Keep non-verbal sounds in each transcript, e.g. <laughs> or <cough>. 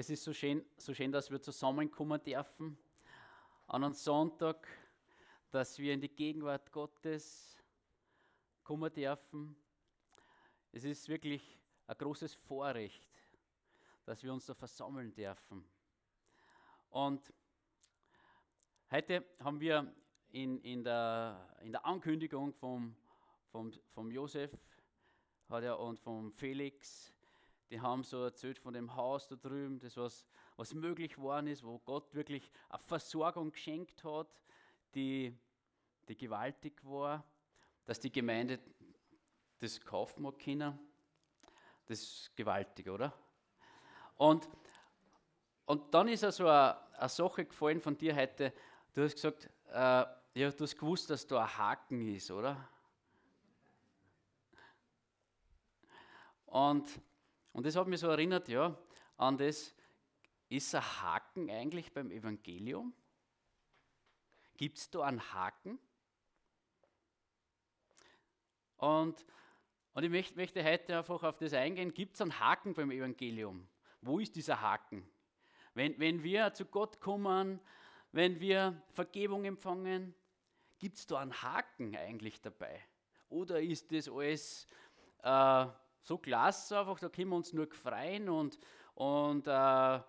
Es ist so schön, so schön, dass wir zusammenkommen dürfen an einem Sonntag, dass wir in die Gegenwart Gottes kommen dürfen. Es ist wirklich ein großes Vorrecht, dass wir uns da versammeln dürfen. Und heute haben wir in, in, der, in der Ankündigung vom, vom, vom Josef hat er, und vom Felix die haben so erzählt von dem Haus da drüben, das was, was möglich geworden ist, wo Gott wirklich eine Versorgung geschenkt hat, die, die gewaltig war, dass die Gemeinde das kaufen mag können. Das ist gewaltig, oder? Und, und dann ist also eine, eine Sache gefallen von dir heute. Du hast gesagt, äh, ja, du hast gewusst, dass da ein Haken ist, oder? Und und das hat mich so erinnert, ja, an das, ist ein Haken eigentlich beim Evangelium? Gibt es da einen Haken? Und, und ich möchte, möchte heute einfach auf das eingehen. Gibt es einen Haken beim Evangelium? Wo ist dieser Haken? Wenn, wenn wir zu Gott kommen, wenn wir Vergebung empfangen, gibt es da einen Haken eigentlich dabei? Oder ist das alles äh, so klasse einfach, da können wir uns nur freuen und, und, äh,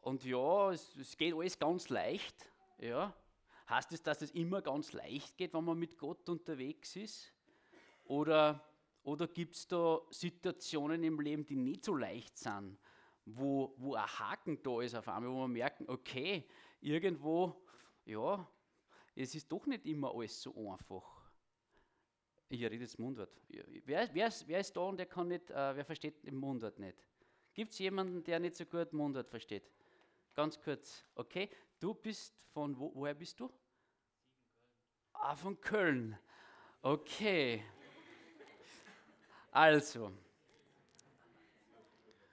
und ja, es, es, geht alles ganz leicht. Ja. Heißt es, dass es immer ganz leicht geht, wenn man mit Gott unterwegs ist? Oder, oder gibt es da Situationen im Leben, die nicht so leicht sind, wo, wo ein Haken da ist auf einmal, wo man merken, okay, irgendwo, ja, es ist doch nicht immer alles so einfach. Ich rede jetzt Mundwort. Wer, wer, ist, wer ist da und der kann nicht, äh, wer versteht den Mundwort nicht? Gibt es jemanden, der nicht so gut Mundwort versteht? Ganz kurz, okay. Du bist von, wo, woher bist du? Ah, von Köln. Okay. Also,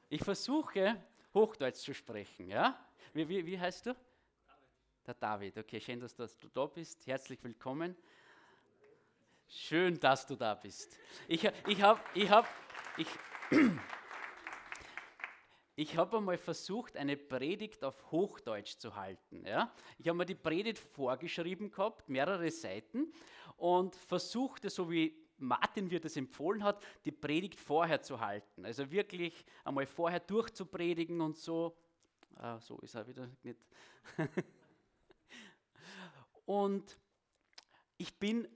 ich versuche Hochdeutsch zu sprechen, ja? Wie, wie, wie heißt du? David. Der David, okay, schön, dass du da bist. Herzlich willkommen. Schön, dass du da bist. Ich, ich habe ich hab, ich, <clears throat> ich hab einmal versucht, eine Predigt auf Hochdeutsch zu halten. Ja? Ich habe mir die Predigt vorgeschrieben gehabt, mehrere Seiten, und versuchte, so wie Martin mir das empfohlen hat, die Predigt vorher zu halten. Also wirklich einmal vorher durchzupredigen und so. Ah, so ist er wieder nicht. <laughs> und ich bin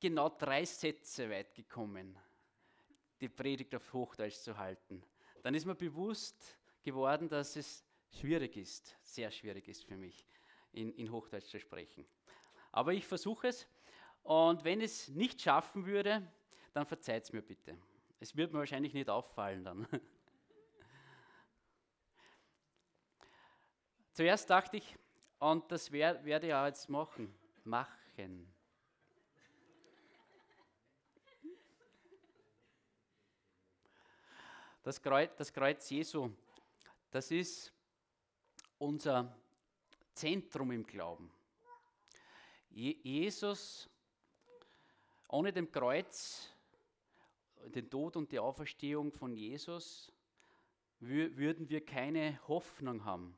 genau drei Sätze weit gekommen, die Predigt auf Hochdeutsch zu halten. Dann ist mir bewusst geworden, dass es schwierig ist, sehr schwierig ist für mich, in, in Hochdeutsch zu sprechen. Aber ich versuche es und wenn es nicht schaffen würde, dann verzeiht es mir bitte. Es wird mir wahrscheinlich nicht auffallen dann. <laughs> Zuerst dachte ich, und das werde ich auch jetzt machen, machen. Das Kreuz, das Kreuz Jesu, das ist unser Zentrum im Glauben. Jesus, ohne dem Kreuz, den Tod und die Auferstehung von Jesus, würden wir keine Hoffnung haben.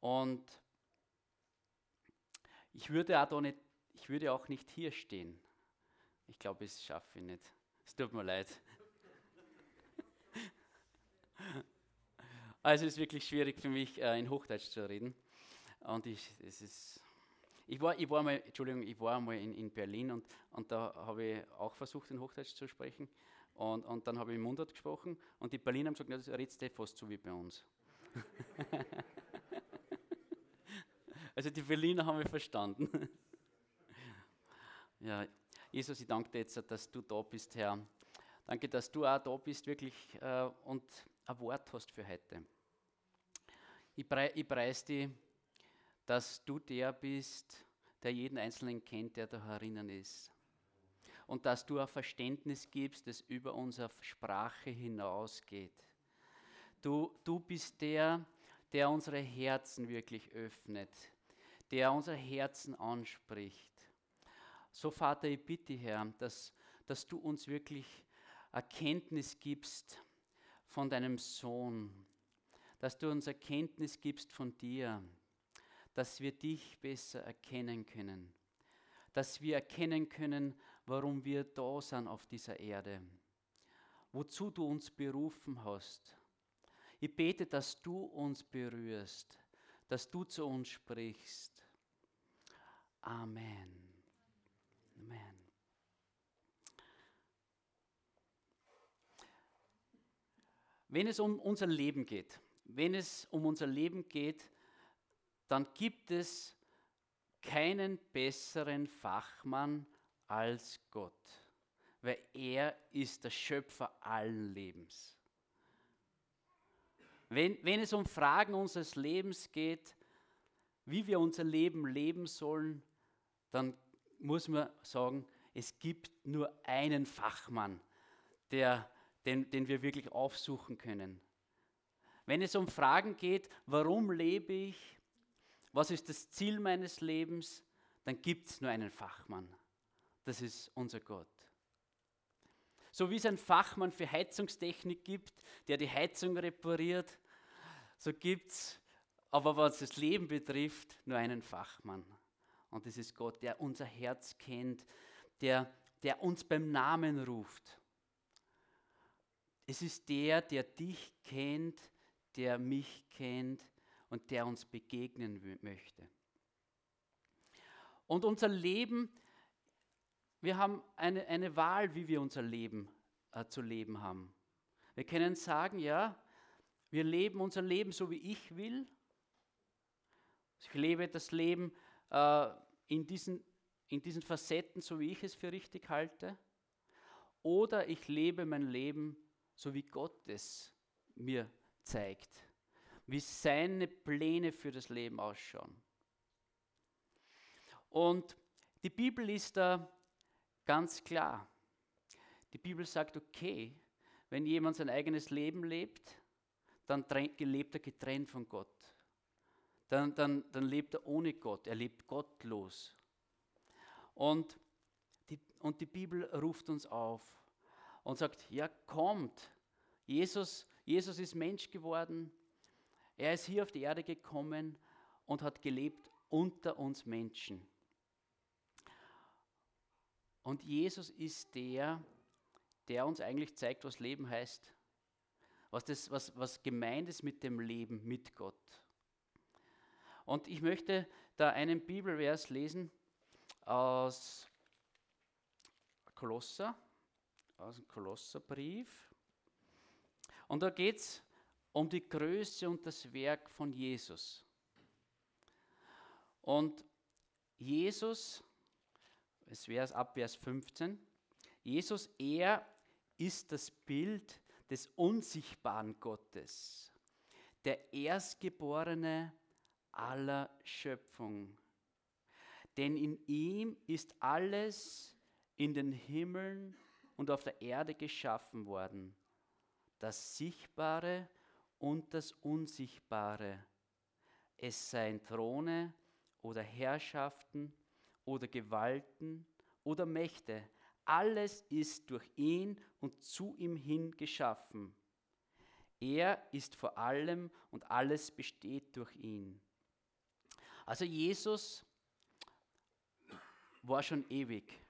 Und ich würde auch, nicht, ich würde auch nicht hier stehen. Ich glaube, es schaffe ich nicht. Es tut mir leid. <laughs> Also es ist wirklich schwierig für mich, äh, in Hochdeutsch zu reden. Und ich, es ist, ich, war, ich war mal, Entschuldigung, ich war mal in, in Berlin und, und da habe ich auch versucht, in Hochdeutsch zu sprechen. Und, und dann habe ich im Mundart gesprochen und die Berliner haben gesagt, das redest du fast so wie bei uns. <laughs> also die Berliner haben wir verstanden. <laughs> ja, Jesus, ich danke dir jetzt, dass du da bist, Herr. Danke, dass du auch da bist, wirklich, äh, und ein Wort hast für heute. Ich, pre ich preise dich, dass du der bist, der jeden Einzelnen kennt, der da herinnen ist. Und dass du ein Verständnis gibst, das über unsere Sprache hinausgeht. Du, du bist der, der unsere Herzen wirklich öffnet, der unsere Herzen anspricht. So, Vater, ich bitte, Herr, dass, dass du uns wirklich Erkenntnis gibst von deinem Sohn, dass du uns Erkenntnis gibst von dir, dass wir dich besser erkennen können, dass wir erkennen können, warum wir da sind auf dieser Erde, wozu du uns berufen hast. Ich bete, dass du uns berührst, dass du zu uns sprichst. Amen. Amen. Wenn es um unser Leben geht, wenn es um unser Leben geht, dann gibt es keinen besseren Fachmann als Gott, weil er ist der Schöpfer allen Lebens. Wenn, wenn es um Fragen unseres Lebens geht, wie wir unser Leben leben sollen, dann muss man sagen, es gibt nur einen Fachmann, der, den, den wir wirklich aufsuchen können. Wenn es um Fragen geht, warum lebe ich, was ist das Ziel meines Lebens, dann gibt es nur einen Fachmann. Das ist unser Gott. So wie es einen Fachmann für Heizungstechnik gibt, der die Heizung repariert, so gibt es, aber was das Leben betrifft, nur einen Fachmann. Und das ist Gott, der unser Herz kennt, der, der uns beim Namen ruft. Es ist der, der dich kennt, der mich kennt und der uns begegnen möchte. Und unser Leben, wir haben eine, eine Wahl, wie wir unser Leben äh, zu leben haben. Wir können sagen, ja, wir leben unser Leben so, wie ich will. Ich lebe das Leben äh, in, diesen, in diesen Facetten, so wie ich es für richtig halte. Oder ich lebe mein Leben so, wie Gott es mir zeigt. Wie seine Pläne für das Leben ausschauen. Und die Bibel ist da ganz klar. Die Bibel sagt, okay, wenn jemand sein eigenes Leben lebt, dann lebt er getrennt von Gott. Dann, dann, dann lebt er ohne Gott, er lebt gottlos. Und die, und die Bibel ruft uns auf und sagt, ja kommt, Jesus, Jesus ist Mensch geworden, er ist hier auf die Erde gekommen und hat gelebt unter uns Menschen. Und Jesus ist der, der uns eigentlich zeigt, was Leben heißt was, das, was, was gemeint ist mit dem Leben mit Gott. Und ich möchte da einen Bibelvers lesen aus Kolosser, aus dem Kolosserbrief. Und da geht es um die Größe und das Werk von Jesus. Und Jesus, es wäre ab Vers 15, Jesus, er ist das Bild des unsichtbaren Gottes, der Erstgeborene aller Schöpfung. Denn in ihm ist alles in den Himmeln und auf der Erde geschaffen worden, das Sichtbare und das Unsichtbare. Es seien Throne oder Herrschaften oder Gewalten oder Mächte, alles ist durch ihn und zu ihm hin geschaffen. Er ist vor allem und alles besteht durch ihn. Also Jesus war schon ewig.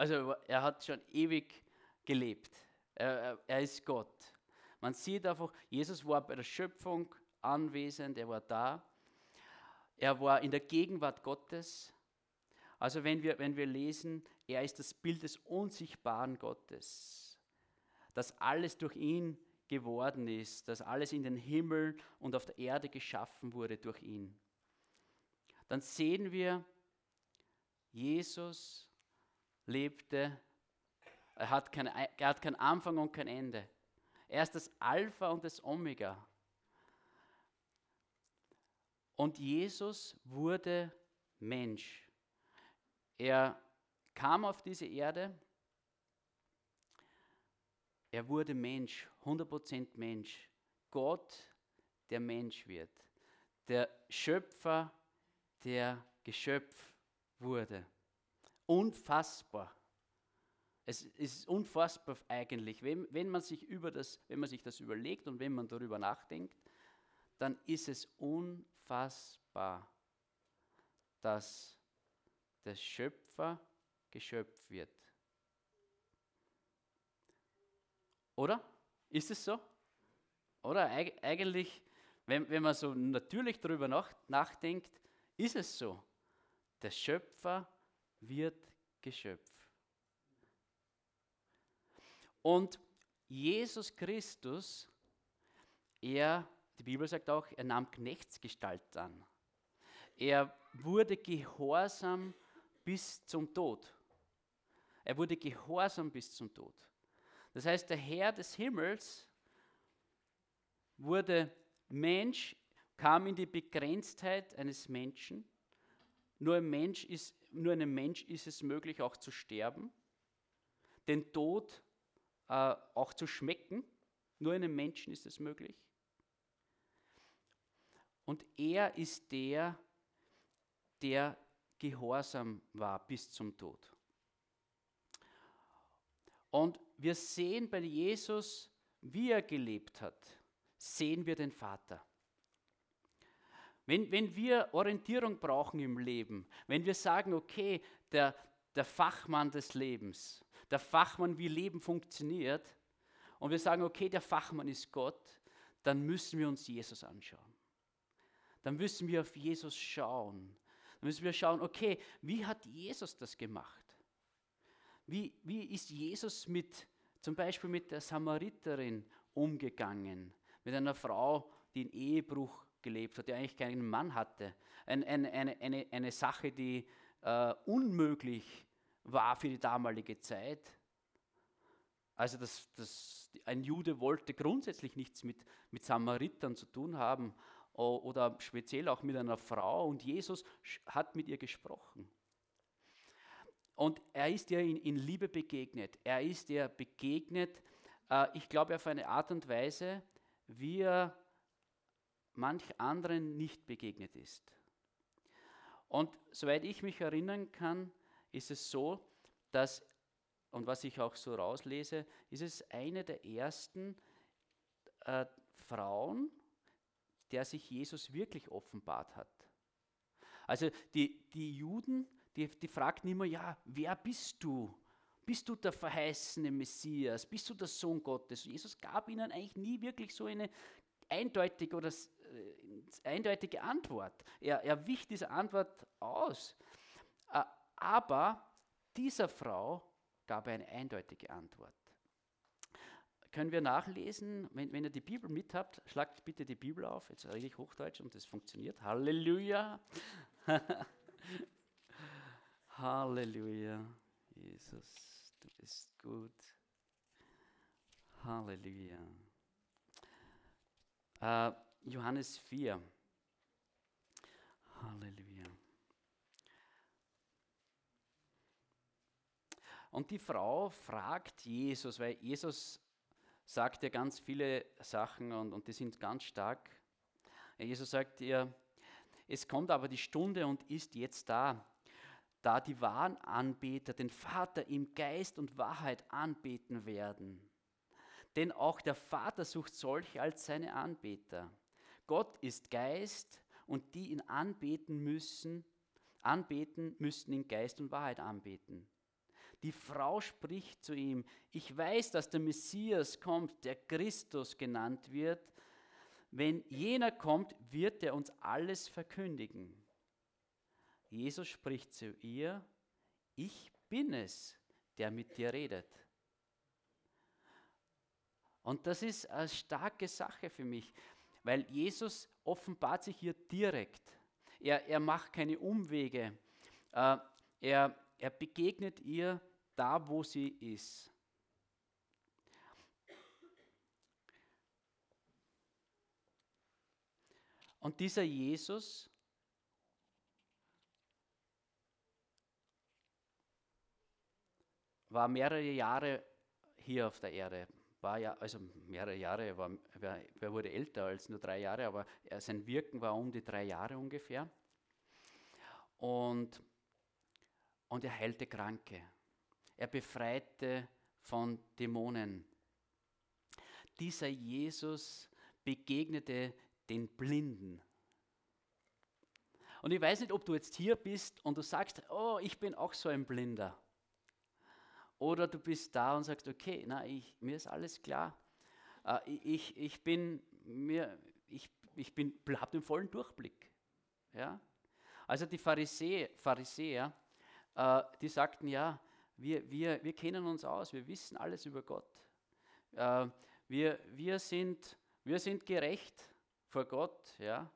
Also er hat schon ewig gelebt. Er, er ist Gott. Man sieht einfach, Jesus war bei der Schöpfung anwesend, er war da. Er war in der Gegenwart Gottes. Also wenn wir, wenn wir lesen, er ist das Bild des unsichtbaren Gottes, dass alles durch ihn geworden ist, dass alles in den Himmel und auf der Erde geschaffen wurde durch ihn. Dann sehen wir, Jesus lebte, er hat, kein, er hat keinen Anfang und kein Ende. Er ist das Alpha und das Omega. Und Jesus wurde Mensch. Er kam auf diese Erde, er wurde Mensch, 100% Mensch. Gott, der Mensch wird. Der Schöpfer, der Geschöpf wurde. Unfassbar. Es ist unfassbar eigentlich, wenn, wenn, man sich über das, wenn man sich das überlegt und wenn man darüber nachdenkt. dann ist es unfassbar, dass der Schöpfer geschöpft wird. Oder? Ist es so? Oder Eig eigentlich, wenn, wenn man so natürlich darüber nach, nachdenkt, ist es so. Der Schöpfer wird geschöpft. Und Jesus Christus, er, die Bibel sagt auch, er nahm Knechtsgestalt an. Er wurde gehorsam bis zum Tod. Er wurde gehorsam bis zum Tod. Das heißt, der Herr des Himmels wurde Mensch, kam in die Begrenztheit eines Menschen. Nur, ein Mensch ist, nur einem Mensch ist es möglich, auch zu sterben, den Tod äh, auch zu schmecken. Nur einem Menschen ist es möglich. Und er ist der, der gehorsam war bis zum Tod. Und wir sehen bei Jesus, wie er gelebt hat, sehen wir den Vater. Wenn, wenn wir Orientierung brauchen im Leben, wenn wir sagen, okay, der, der Fachmann des Lebens, der Fachmann, wie Leben funktioniert, und wir sagen, okay, der Fachmann ist Gott, dann müssen wir uns Jesus anschauen. Dann müssen wir auf Jesus schauen. Dann müssen wir schauen, okay, wie hat Jesus das gemacht? Wie, wie ist Jesus mit, zum Beispiel mit der Samariterin umgegangen? Mit einer Frau, die in Ehebruch gelebt hat, die eigentlich keinen Mann hatte. Ein, ein, eine, eine, eine Sache, die äh, unmöglich war für die damalige Zeit. Also das, das, ein Jude wollte grundsätzlich nichts mit, mit Samaritern zu tun haben oder speziell auch mit einer Frau und Jesus hat mit ihr gesprochen. Und er ist ihr in, in Liebe begegnet. Er ist ihr begegnet, äh, ich glaube, auf eine Art und Weise, wie er manch anderen nicht begegnet ist. Und soweit ich mich erinnern kann, ist es so, dass, und was ich auch so rauslese, ist es eine der ersten äh, Frauen, der sich Jesus wirklich offenbart hat. Also die, die Juden, die, die fragten immer, ja, wer bist du? Bist du der verheißene Messias? Bist du der Sohn Gottes? Jesus gab ihnen eigentlich nie wirklich so eine eindeutige oder eindeutige Antwort. Er, er wich diese Antwort aus. Äh, aber dieser Frau gab eine eindeutige Antwort. Können wir nachlesen, wenn, wenn ihr die Bibel mit habt, schlagt bitte die Bibel auf. Jetzt rede ich Hochdeutsch und das funktioniert. Halleluja! <laughs> Halleluja, Jesus, du bist gut. Halleluja. Uh, Johannes 4. Halleluja. Und die Frau fragt Jesus, weil Jesus sagt ja ganz viele Sachen und, und die sind ganz stark. Jesus sagt ihr, es kommt aber die Stunde und ist jetzt da, da die wahren Anbeter den Vater im Geist und Wahrheit anbeten werden. Denn auch der Vater sucht solche als seine Anbeter. Gott ist Geist und die ihn anbeten müssen, anbeten müssen in Geist und Wahrheit anbeten. Die Frau spricht zu ihm, ich weiß, dass der Messias kommt, der Christus genannt wird. Wenn jener kommt, wird er uns alles verkündigen. Jesus spricht zu ihr, ich bin es, der mit dir redet. Und das ist eine starke Sache für mich, weil Jesus offenbart sich hier direkt. Er, er macht keine Umwege. Äh, er, er begegnet ihr da, wo sie ist. Und dieser Jesus war mehrere Jahre hier auf der Erde. War ja, also mehrere Jahre, war, er wurde älter als nur drei Jahre, aber er, sein Wirken war um die drei Jahre ungefähr. Und, und er heilte Kranke. Er befreite von Dämonen. Dieser Jesus begegnete den Blinden. Und ich weiß nicht, ob du jetzt hier bist und du sagst, oh, ich bin auch so ein Blinder. Oder du bist da und sagst, okay, na, ich, mir ist alles klar. Äh, ich, ich bin, mir, ich, ich bin, habe den vollen Durchblick. Ja? Also die Pharisäer, Pharisäer äh, die sagten, ja, wir, wir, wir kennen uns aus, wir wissen alles über Gott. Äh, wir, wir, sind, wir sind gerecht vor Gott. Ja?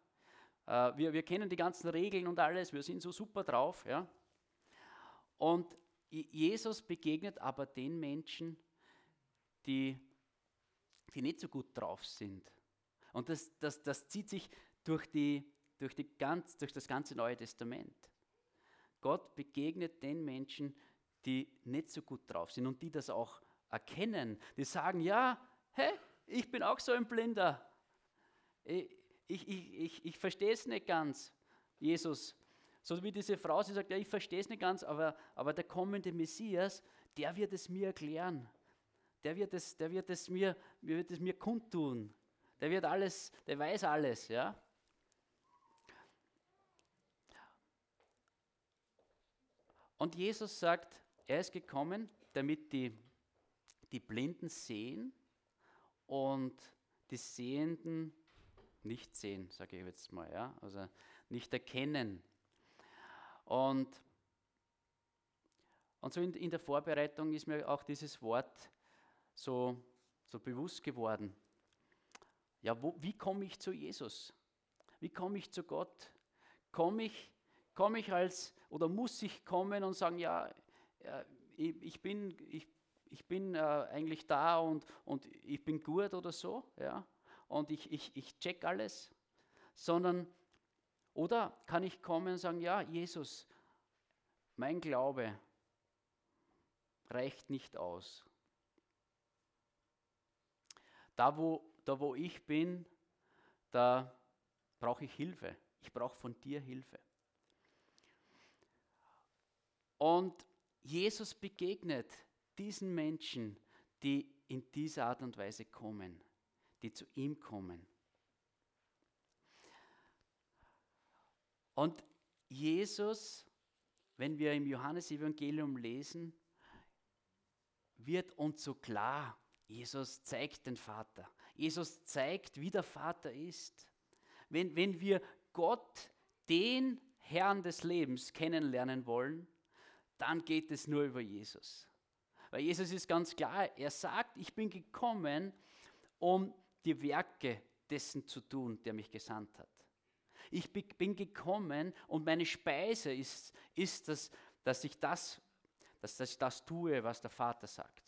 Äh, wir, wir kennen die ganzen Regeln und alles, wir sind so super drauf. Ja? Und Jesus begegnet aber den Menschen, die, die nicht so gut drauf sind. Und das, das, das zieht sich durch, die, durch, die ganz, durch das ganze Neue Testament. Gott begegnet den Menschen, die nicht so gut drauf sind und die das auch erkennen. Die sagen, ja, hey, ich bin auch so ein Blinder. Ich, ich, ich, ich, ich verstehe es nicht ganz, Jesus. So wie diese Frau, sie sagt, ja, ich verstehe es nicht ganz, aber, aber der kommende Messias, der wird es mir erklären. Der wird es, der wird es mir, wird es mir kundtun. Der wird alles, der weiß alles, ja. Und Jesus sagt, er ist gekommen, damit die, die Blinden sehen und die Sehenden nicht sehen, sage ich jetzt mal, ja, also nicht erkennen. Und, und so in, in der Vorbereitung ist mir auch dieses Wort so, so bewusst geworden. Ja, wo, wie komme ich zu Jesus? Wie komme ich zu Gott? Komme ich, komm ich als, oder muss ich kommen und sagen, ja, ich, ich bin, ich, ich bin äh, eigentlich da und, und ich bin gut oder so, ja, und ich, ich, ich check alles, sondern, oder kann ich kommen und sagen, ja, Jesus, mein Glaube reicht nicht aus. Da wo, da, wo ich bin, da brauche ich Hilfe. Ich brauche von dir Hilfe. Und Jesus begegnet diesen Menschen, die in dieser Art und Weise kommen, die zu ihm kommen. Und Jesus, wenn wir im Johannesevangelium lesen, wird uns so klar, Jesus zeigt den Vater. Jesus zeigt, wie der Vater ist. Wenn, wenn wir Gott, den Herrn des Lebens, kennenlernen wollen, dann geht es nur über Jesus. Weil Jesus ist ganz klar, er sagt, ich bin gekommen, um die Werke dessen zu tun, der mich gesandt hat. Ich bin gekommen und meine Speise ist, ist das, dass ich das, dass ich das tue, was der Vater sagt.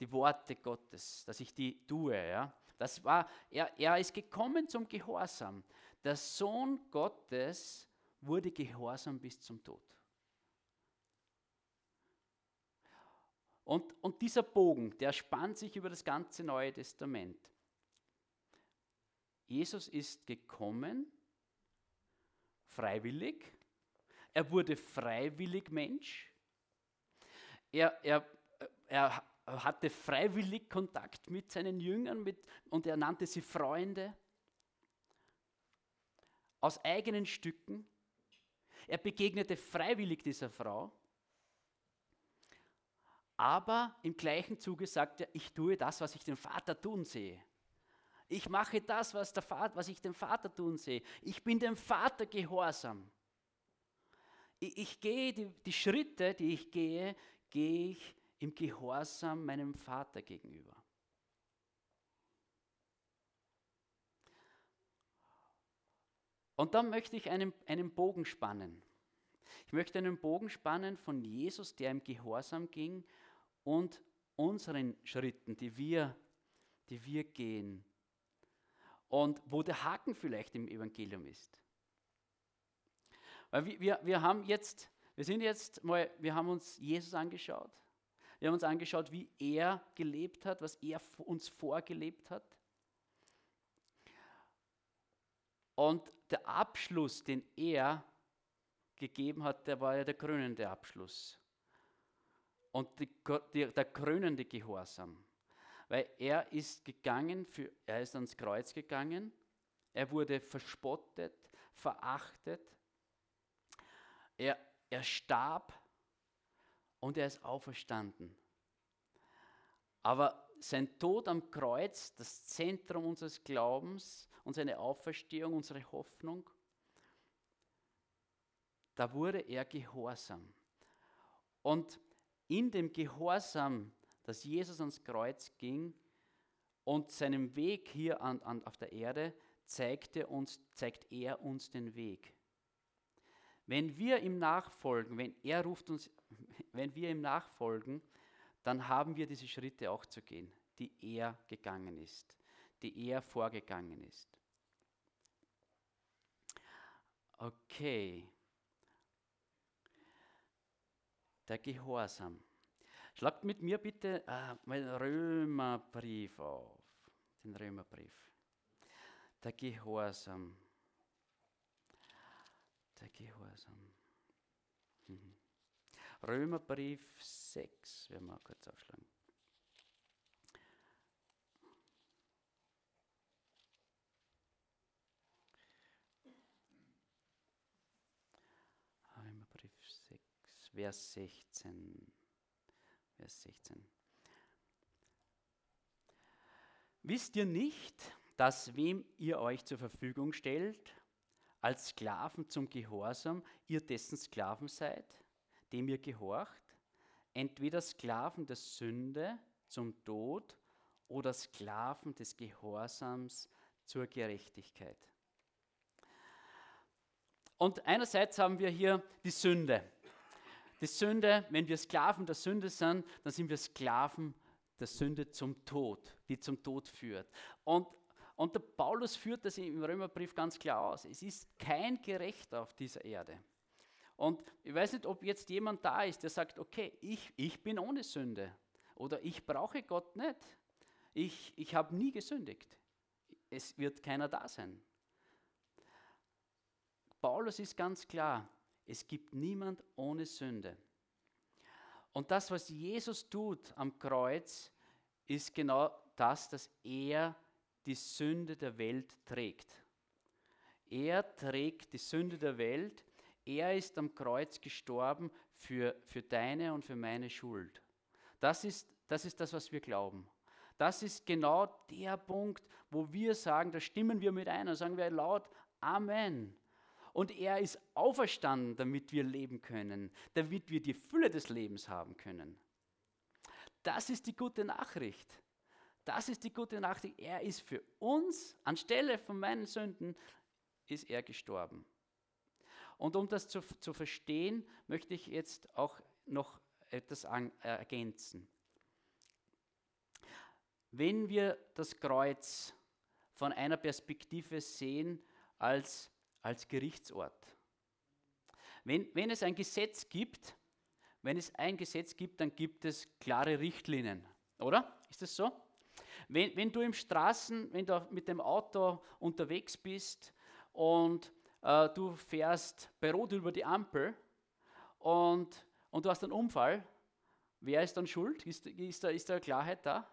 Die Worte Gottes, dass ich die tue. Ja? Das war, er, er ist gekommen zum Gehorsam. Der Sohn Gottes wurde gehorsam bis zum Tod. Und, und dieser Bogen, der spannt sich über das ganze Neue Testament. Jesus ist gekommen, freiwillig. Er wurde freiwillig Mensch. Er, er, er hatte freiwillig Kontakt mit seinen Jüngern mit, und er nannte sie Freunde. Aus eigenen Stücken. Er begegnete freiwillig dieser Frau. Aber im gleichen Zuge sagt er, ich tue das, was ich den Vater tun sehe. Ich mache das, was, der Vater, was ich den Vater tun sehe. Ich bin dem Vater gehorsam. Ich, ich gehe die, die Schritte, die ich gehe, gehe ich im Gehorsam meinem Vater gegenüber. Und dann möchte ich einen, einen Bogen spannen. Ich möchte einen Bogen spannen von Jesus, der im Gehorsam ging, und unseren Schritten, die wir, die wir gehen. Und wo der Haken vielleicht im Evangelium ist. Weil wir, wir, haben jetzt, wir sind jetzt mal, wir haben uns Jesus angeschaut. Wir haben uns angeschaut, wie er gelebt hat, was er uns vorgelebt hat. Und der Abschluss, den er gegeben hat, der war ja der krönende Abschluss und die, die, der krönende Gehorsam. Weil er ist gegangen, für, er ist ans Kreuz gegangen er wurde verspottet, verachtet, er, er starb und er ist auferstanden. Aber sein Tod am Kreuz, das Zentrum unseres Glaubens und seine Auferstehung, unsere Hoffnung, da wurde er gehorsam. Und in dem Gehorsam, dass Jesus ans Kreuz ging und seinem Weg hier an, an, auf der Erde, zeigte uns, zeigt er uns den Weg. Wenn wir ihm nachfolgen, wenn er ruft uns, <laughs> wenn wir ihm nachfolgen, dann haben wir diese Schritte auch zu gehen, die er gegangen ist, die er vorgegangen ist. Okay. Der Gehorsam. Schlagt mit mir bitte äh, den Römerbrief auf. Den Römerbrief. Der Gehorsam. Der Gehorsam. Mhm. Römerbrief 6, werden wir kurz aufschlagen. Römerbrief 6, Vers 16. Vers 16. Wisst ihr nicht, dass wem ihr euch zur Verfügung stellt, als Sklaven zum Gehorsam, ihr dessen Sklaven seid, dem ihr gehorcht, entweder Sklaven der Sünde zum Tod oder Sklaven des Gehorsams zur Gerechtigkeit. Und einerseits haben wir hier die Sünde. Die Sünde, wenn wir Sklaven der Sünde sind, dann sind wir Sklaven der Sünde zum Tod, die zum Tod führt. Und und der Paulus führt das im Römerbrief ganz klar aus. Es ist kein Gerechter auf dieser Erde. Und ich weiß nicht, ob jetzt jemand da ist, der sagt, okay, ich, ich bin ohne Sünde. Oder ich brauche Gott nicht. Ich, ich habe nie gesündigt. Es wird keiner da sein. Paulus ist ganz klar, es gibt niemand ohne Sünde. Und das, was Jesus tut am Kreuz, ist genau das, dass er die Sünde der Welt trägt. Er trägt die Sünde der Welt. Er ist am Kreuz gestorben für, für deine und für meine Schuld. Das ist, das ist das, was wir glauben. Das ist genau der Punkt, wo wir sagen, da stimmen wir mit ein und sagen wir laut Amen. Und er ist auferstanden, damit wir leben können, damit wir die Fülle des Lebens haben können. Das ist die gute Nachricht. Das ist die gute Nachricht. Er ist für uns, anstelle von meinen Sünden, ist er gestorben. Und um das zu, zu verstehen, möchte ich jetzt auch noch etwas an, äh, ergänzen. Wenn wir das Kreuz von einer Perspektive sehen als, als Gerichtsort, wenn, wenn es ein Gesetz gibt, wenn es ein Gesetz gibt, dann gibt es klare Richtlinien, oder? Ist das so? Wenn, wenn du im Straßen, wenn du mit dem Auto unterwegs bist und äh, du fährst bei Rot über die Ampel und, und du hast einen Unfall, wer ist dann schuld? Ist, ist, da, ist da Klarheit da?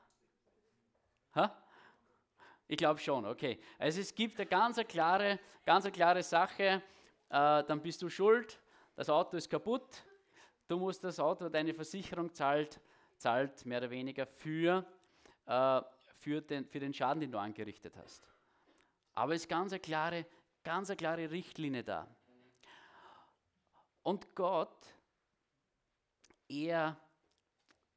Ha? Ich glaube schon, okay. Also es gibt eine ganz klare, ganz klare Sache, äh, dann bist du schuld, das Auto ist kaputt, du musst das Auto, deine Versicherung zahlt, zahlt mehr oder weniger für, äh, für den, für den Schaden, den du angerichtet hast. Aber es ist ganz eine klare, ganz eine klare Richtlinie da. Und Gott, er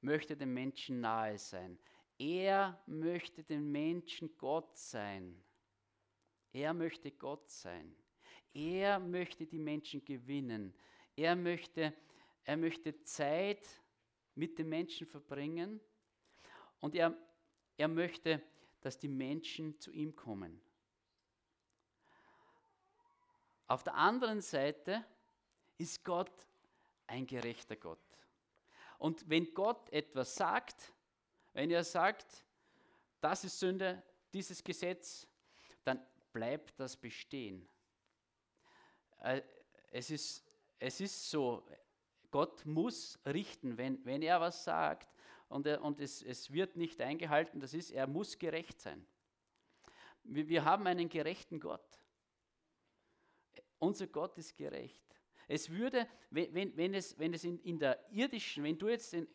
möchte dem Menschen nahe sein. Er möchte dem Menschen Gott sein. Er möchte Gott sein. Er möchte die Menschen gewinnen. Er möchte, er möchte Zeit mit den Menschen verbringen. Und er er möchte, dass die Menschen zu ihm kommen. Auf der anderen Seite ist Gott ein gerechter Gott. Und wenn Gott etwas sagt, wenn er sagt, das ist Sünde, dieses Gesetz, dann bleibt das bestehen. Äh, es ist, es ist so, Gott muss richten, wenn, wenn er was sagt, und, er, und es, es wird nicht eingehalten, das ist, er muss gerecht sein. Wir, wir haben einen gerechten Gott. Unser Gott ist gerecht. Es würde, wenn, wenn, wenn es, wenn es in, in der irdischen, wenn du jetzt, in,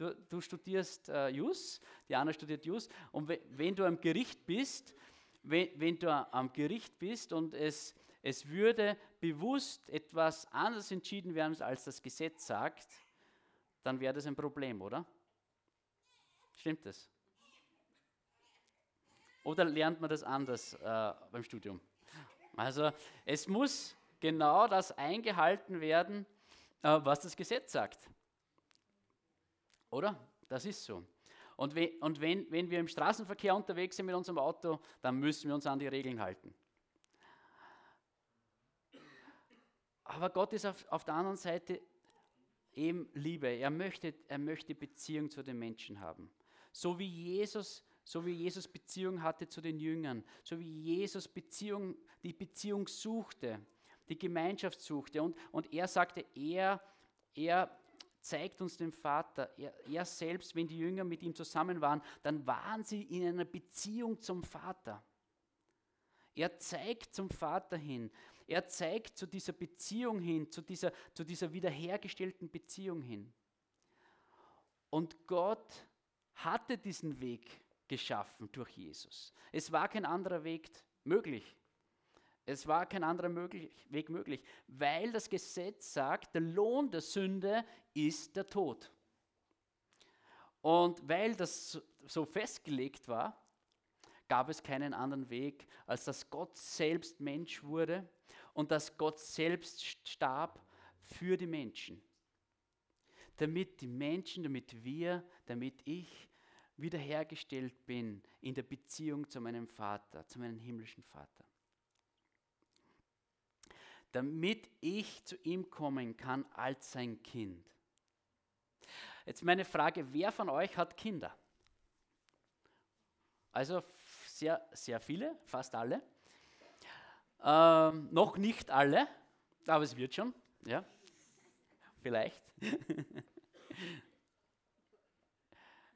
du, du studierst äh, Jus, Diana studiert Jus, und wenn, wenn du am Gericht bist, wenn, wenn du am Gericht bist und es, es würde bewusst etwas anders entschieden werden, als das Gesetz sagt, dann wäre das ein Problem, oder? Stimmt das? Oder lernt man das anders äh, beim Studium? Also es muss genau das eingehalten werden, äh, was das Gesetz sagt. Oder? Das ist so. Und, we und wenn, wenn wir im Straßenverkehr unterwegs sind mit unserem Auto, dann müssen wir uns an die Regeln halten. Aber Gott ist auf, auf der anderen Seite eben Liebe. Er möchte, er möchte Beziehung zu den Menschen haben. So wie Jesus so wie Jesus Beziehung hatte zu den Jüngern, so wie Jesus Beziehung, die Beziehung suchte, die Gemeinschaft suchte. Und, und er sagte, er, er zeigt uns den Vater. Er, er selbst, wenn die Jünger mit ihm zusammen waren, dann waren sie in einer Beziehung zum Vater. Er zeigt zum Vater hin. Er zeigt zu dieser Beziehung hin, zu dieser, zu dieser wiederhergestellten Beziehung hin. Und Gott hatte diesen Weg geschaffen durch Jesus. Es war kein anderer Weg möglich. Es war kein anderer möglich, Weg möglich, weil das Gesetz sagt, der Lohn der Sünde ist der Tod. Und weil das so festgelegt war, gab es keinen anderen Weg, als dass Gott selbst Mensch wurde und dass Gott selbst starb für die Menschen. Damit die Menschen, damit wir, damit ich wiederhergestellt bin in der Beziehung zu meinem Vater, zu meinem himmlischen Vater. Damit ich zu ihm kommen kann als sein Kind. Jetzt meine Frage, wer von euch hat Kinder? Also sehr, sehr viele, fast alle. Ähm, noch nicht alle, aber es wird schon, ja, vielleicht. <laughs>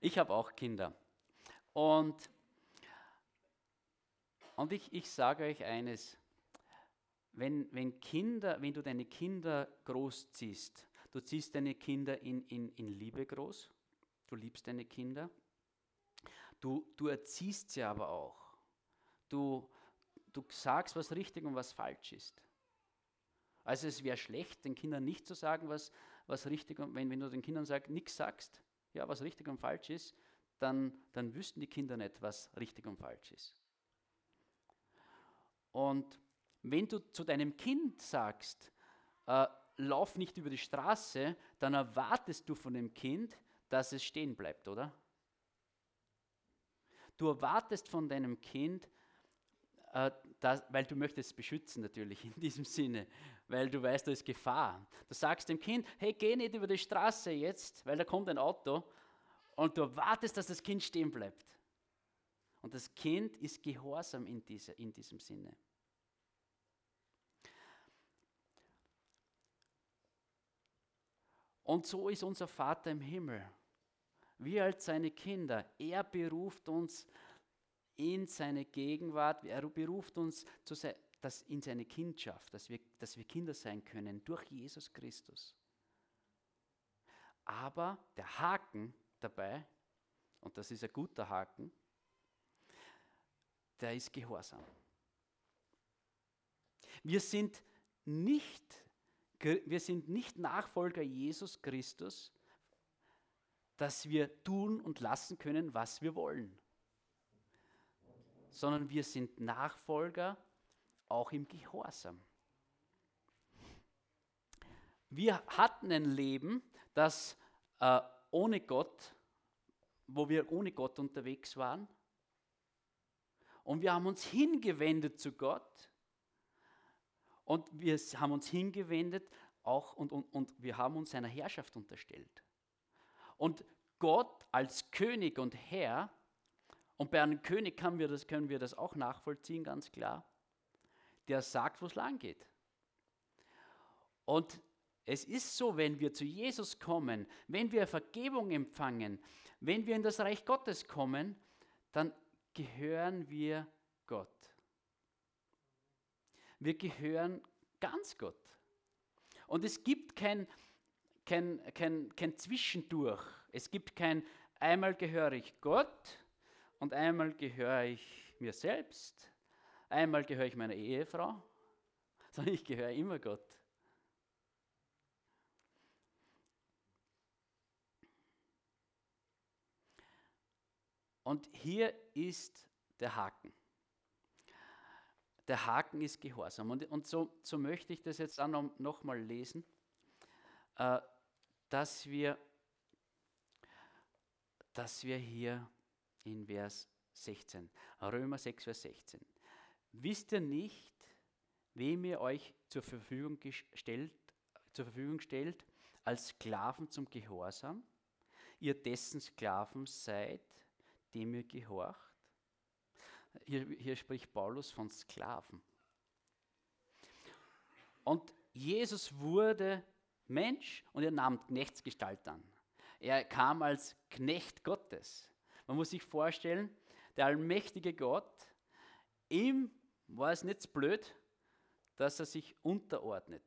Ich habe auch Kinder. Und, und ich, ich sage euch eines, wenn, wenn, Kinder, wenn du deine Kinder großziehst, du ziehst deine Kinder in, in, in Liebe groß, du liebst deine Kinder, du, du erziehst sie aber auch. Du, du sagst, was richtig und was falsch ist. Also es wäre schlecht, den Kindern nicht zu sagen, was, was richtig und wenn, wenn du den Kindern sag, nichts sagst, ja, was richtig und falsch ist, dann, dann wüssten die Kinder nicht, was richtig und falsch ist. Und wenn du zu deinem Kind sagst, äh, lauf nicht über die Straße, dann erwartest du von dem Kind, dass es stehen bleibt, oder? Du erwartest von deinem Kind, äh, weil du möchtest es beschützen natürlich in diesem Sinne, weil du weißt, da ist Gefahr. Du sagst dem Kind, hey, geh nicht über die Straße jetzt, weil da kommt ein Auto und du erwartest, dass das Kind stehen bleibt. Und das Kind ist gehorsam in, diese, in diesem Sinne. Und so ist unser Vater im Himmel. Wir als seine Kinder, er beruft uns in seine Gegenwart, er beruft uns in seine Kindschaft, dass wir, dass wir Kinder sein können durch Jesus Christus. Aber der Haken dabei, und das ist ein guter Haken, der ist Gehorsam. Wir sind nicht, wir sind nicht Nachfolger Jesus Christus, dass wir tun und lassen können, was wir wollen, sondern wir sind Nachfolger auch im Gehorsam. Wir hatten ein Leben, das äh, ohne Gott, wo wir ohne Gott unterwegs waren. Und wir haben uns hingewendet zu Gott. Und wir haben uns hingewendet auch und, und, und wir haben uns seiner Herrschaft unterstellt. Und Gott als König und Herr, und bei einem König können wir das, können wir das auch nachvollziehen, ganz klar, der sagt, wo es lang geht. Und es ist so, wenn wir zu Jesus kommen, wenn wir Vergebung empfangen, wenn wir in das Reich Gottes kommen, dann gehören wir Gott. Wir gehören ganz Gott. Und es gibt kein, kein, kein, kein Zwischendurch. Es gibt kein einmal gehöre ich Gott und einmal gehöre ich mir selbst, einmal gehöre ich meiner Ehefrau, <laughs> sondern ich gehöre immer Gott. Und hier ist der Haken. Der Haken ist Gehorsam. Und, und so, so möchte ich das jetzt auch noch, noch lesen, äh, dass, wir, dass wir hier in Vers 16, Römer 6, Vers 16, wisst ihr nicht, wem ihr euch zur Verfügung, gestellt, zur Verfügung stellt als Sklaven zum Gehorsam, ihr dessen Sklaven seid, dem ihr gehorcht? Hier, hier spricht Paulus von Sklaven. Und Jesus wurde Mensch und er nahm Knechtsgestalt an. Er kam als Knecht Gottes. Man muss sich vorstellen, der allmächtige Gott, ihm war es nicht blöd, dass er sich unterordnet,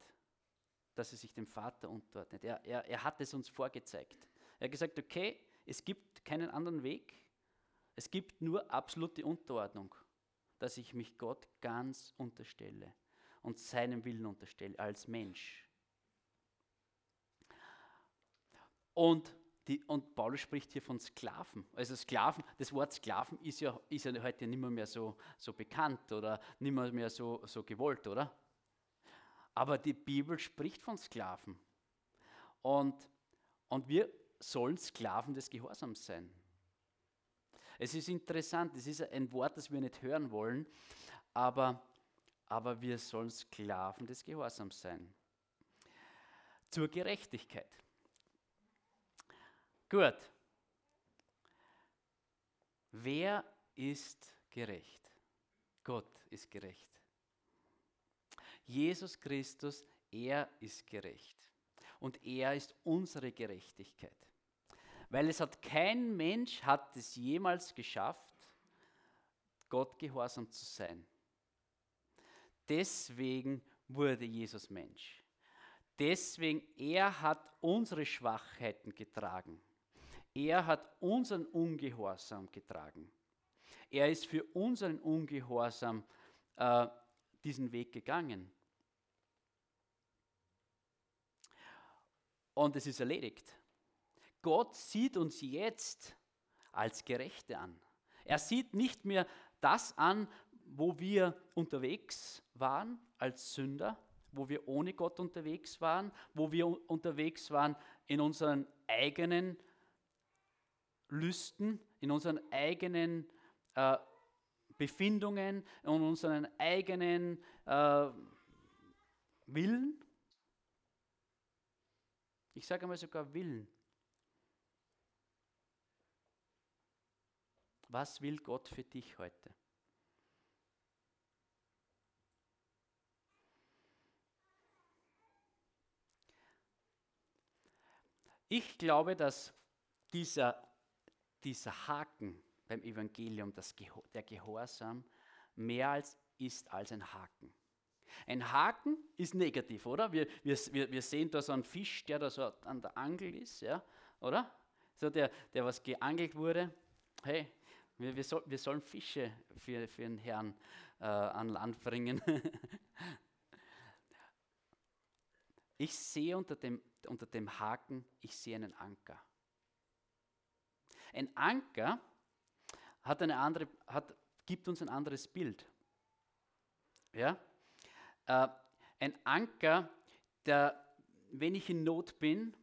dass er sich dem Vater unterordnet. Er, er, er hat es uns vorgezeigt. Er hat gesagt, okay, es gibt keinen anderen Weg, es gibt nur absolute Unterordnung, dass ich mich Gott ganz unterstelle und seinem Willen unterstelle als Mensch. Und, die, und Paulus spricht hier von Sklaven. Also Sklaven, das Wort Sklaven ist ja, ist ja heute nicht mehr, so, so bekannt oder nicht mehr, mehr so, so gewollt, oder? Aber die Bibel spricht von Sklaven. Und, und wir sollen Sklaven des Gehorsams sein. Es ist interessant, es ist ein Wort, das wir nicht hören wollen, aber, aber wir sollen Sklaven des Gehorsams sein. Zur Gerechtigkeit. Gut. Wer ist gerecht? Gott ist gerecht. Jesus Christus, er ist gerecht. Und er ist unsere Gerechtigkeit. Weil es hat kein Mensch hat es jemals geschafft, Gott gehorsam zu sein. Deswegen wurde Jesus Mensch. Deswegen, er hat unsere Schwachheiten getragen. Er hat unseren Ungehorsam getragen. Er ist für unseren Ungehorsam äh, diesen Weg gegangen. Und es ist erledigt. Gott sieht uns jetzt als Gerechte an. Er sieht nicht mehr das an, wo wir unterwegs waren als Sünder, wo wir ohne Gott unterwegs waren, wo wir unterwegs waren in unseren eigenen Lüsten, in unseren eigenen äh, Befindungen, in unseren eigenen äh, Willen. Ich sage mal sogar Willen. Was will Gott für dich heute? Ich glaube, dass dieser, dieser Haken beim Evangelium, das, der Gehorsam, mehr als ist als ein Haken. Ein Haken ist negativ, oder? Wir, wir, wir sehen da so einen Fisch, der da so an der Angel ist, ja, oder? So der, der was geangelt wurde. Hey, wir, wir, soll, wir sollen Fische für, für den Herrn äh, an Land bringen. <laughs> ich sehe unter dem, unter dem Haken, ich sehe einen Anker. Ein Anker hat eine andere, hat, gibt uns ein anderes Bild. Ja? Äh, ein Anker, der, wenn ich in Not bin,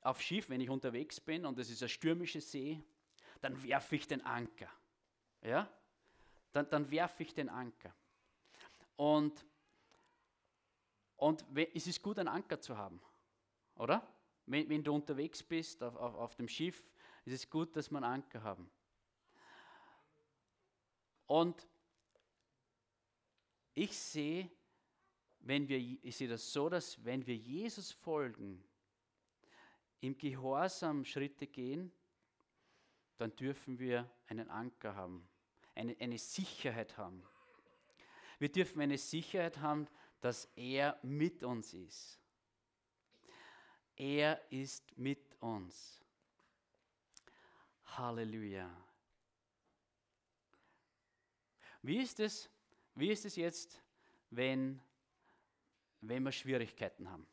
auf Schiff, wenn ich unterwegs bin und es ist eine stürmische See, dann werfe ich den Anker. Ja? Dann, dann werfe ich den Anker. Und, und es ist gut, einen Anker zu haben, oder? Wenn, wenn du unterwegs bist auf, auf, auf dem Schiff, ist es gut, dass einen Anker haben. Und ich sehe, wenn wir, ich sehe das so, dass wenn wir Jesus folgen, im Gehorsam Schritte gehen, dann dürfen wir einen Anker haben, eine, eine Sicherheit haben. Wir dürfen eine Sicherheit haben, dass er mit uns ist. Er ist mit uns. Halleluja. Wie ist es, wie ist es jetzt, wenn, wenn wir Schwierigkeiten haben?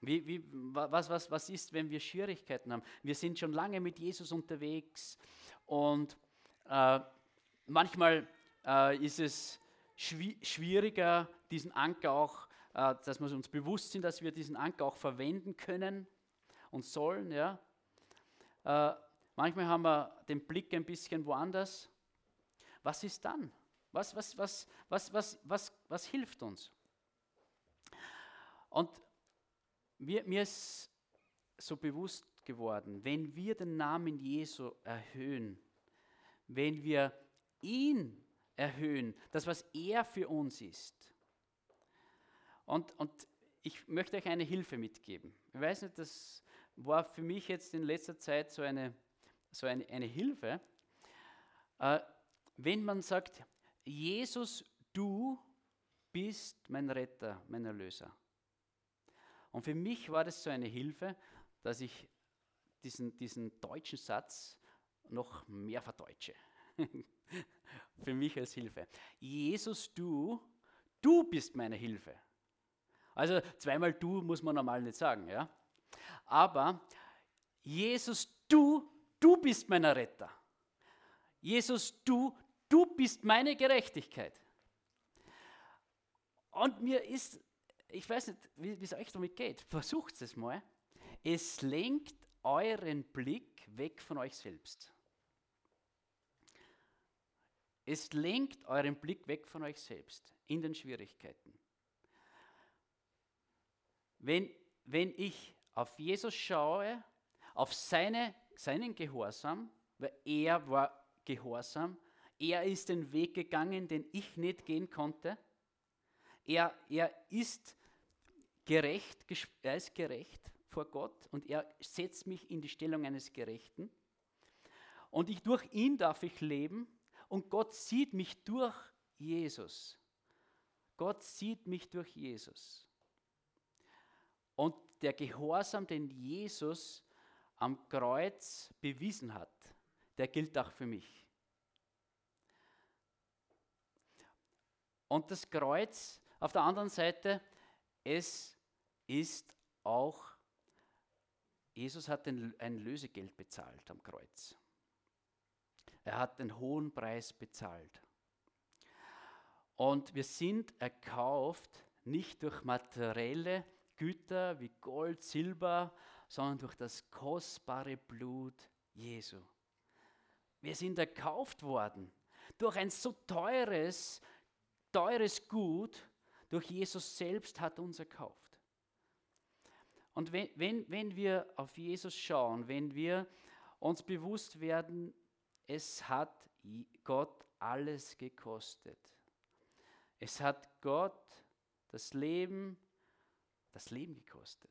Wie, wie, was, was, was ist, wenn wir Schwierigkeiten haben? Wir sind schon lange mit Jesus unterwegs und äh, manchmal äh, ist es schwieriger, diesen Anker auch, äh, dass wir uns bewusst sind, dass wir diesen Anker auch verwenden können und sollen. Ja? Äh, manchmal haben wir den Blick ein bisschen woanders. Was ist dann? Was, was, was, was, was, was, was hilft uns? Und mir, mir ist so bewusst geworden, wenn wir den Namen Jesu erhöhen, wenn wir ihn erhöhen, das, was er für uns ist. Und, und ich möchte euch eine Hilfe mitgeben. Ich weiß nicht, das war für mich jetzt in letzter Zeit so eine, so eine, eine Hilfe. Äh, wenn man sagt, Jesus, du bist mein Retter, mein Erlöser. Und für mich war das so eine Hilfe, dass ich diesen, diesen deutschen Satz noch mehr verdeutsche. <laughs> für mich als Hilfe. Jesus, du, du bist meine Hilfe. Also zweimal du muss man normal nicht sagen, ja. Aber Jesus, du, du bist mein Retter. Jesus, du, du bist meine Gerechtigkeit. Und mir ist ich weiß nicht, wie es euch damit geht. Versucht es mal. Es lenkt euren Blick weg von euch selbst. Es lenkt euren Blick weg von euch selbst in den Schwierigkeiten. Wenn, wenn ich auf Jesus schaue, auf seine, seinen Gehorsam, weil er war gehorsam, er ist den Weg gegangen, den ich nicht gehen konnte, er, er ist gerecht, er ist gerecht vor Gott und er setzt mich in die Stellung eines Gerechten. Und ich, durch ihn darf ich leben und Gott sieht mich durch Jesus. Gott sieht mich durch Jesus. Und der Gehorsam, den Jesus am Kreuz bewiesen hat, der gilt auch für mich. Und das Kreuz auf der anderen Seite, es ist auch, Jesus hat ein, Lösegeld bezahlt am Kreuz. Er hat einen hohen Preis bezahlt. Und wir sind erkauft nicht durch materielle Güter wie Gold, Silber, sondern durch das kostbare Blut Jesu. Wir sind erkauft worden durch ein so teures, teures Gut, durch Jesus selbst hat uns erkauft. Und wenn, wenn, wenn wir auf Jesus schauen, wenn wir uns bewusst werden, es hat Gott alles gekostet. Es hat Gott das Leben, das Leben gekostet.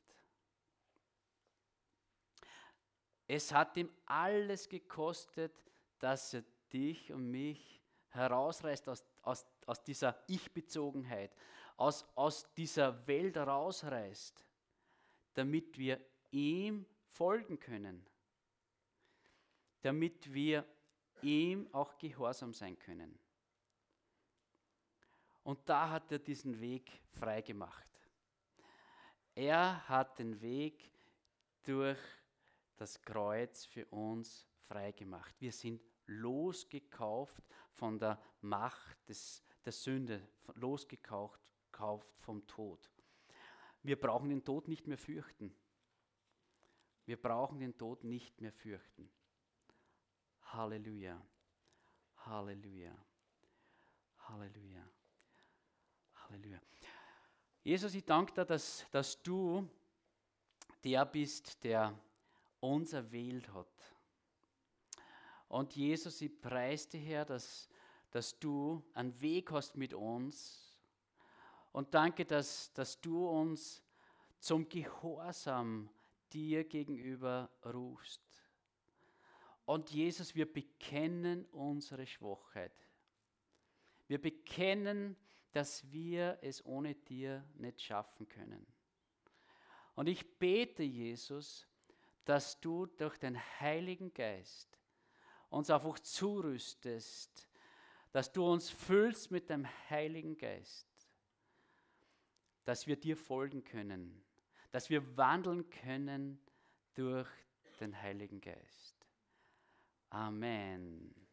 Es hat ihm alles gekostet, dass er dich und mich herausreißt aus, aus, aus dieser Ich-Bezogenheit, aus, aus dieser Welt rausreißt, damit wir ihm folgen können, damit wir ihm auch gehorsam sein können. Und da hat er diesen Weg frei gemacht. Er hat den Weg durch das Kreuz für uns frei gemacht. Wir sind losgekauft von der Macht des, der Sünde, losgekauft vom Tod. Wir brauchen den Tod nicht mehr fürchten. Wir brauchen den Tod nicht mehr fürchten. Halleluja. Halleluja. Halleluja. Halleluja. Jesus, ich danke dir, dass, dass du der bist, der uns erwählt hat. Und Jesus, ich preise dich, Herr, dass, dass du einen Weg hast mit uns, und danke, dass, dass du uns zum Gehorsam dir gegenüber rufst. Und Jesus, wir bekennen unsere Schwachheit. Wir bekennen, dass wir es ohne dir nicht schaffen können. Und ich bete, Jesus, dass du durch den Heiligen Geist uns einfach zurüstest, dass du uns füllst mit dem Heiligen Geist, dass wir dir folgen können, dass wir wandeln können durch den Heiligen Geist. Amen.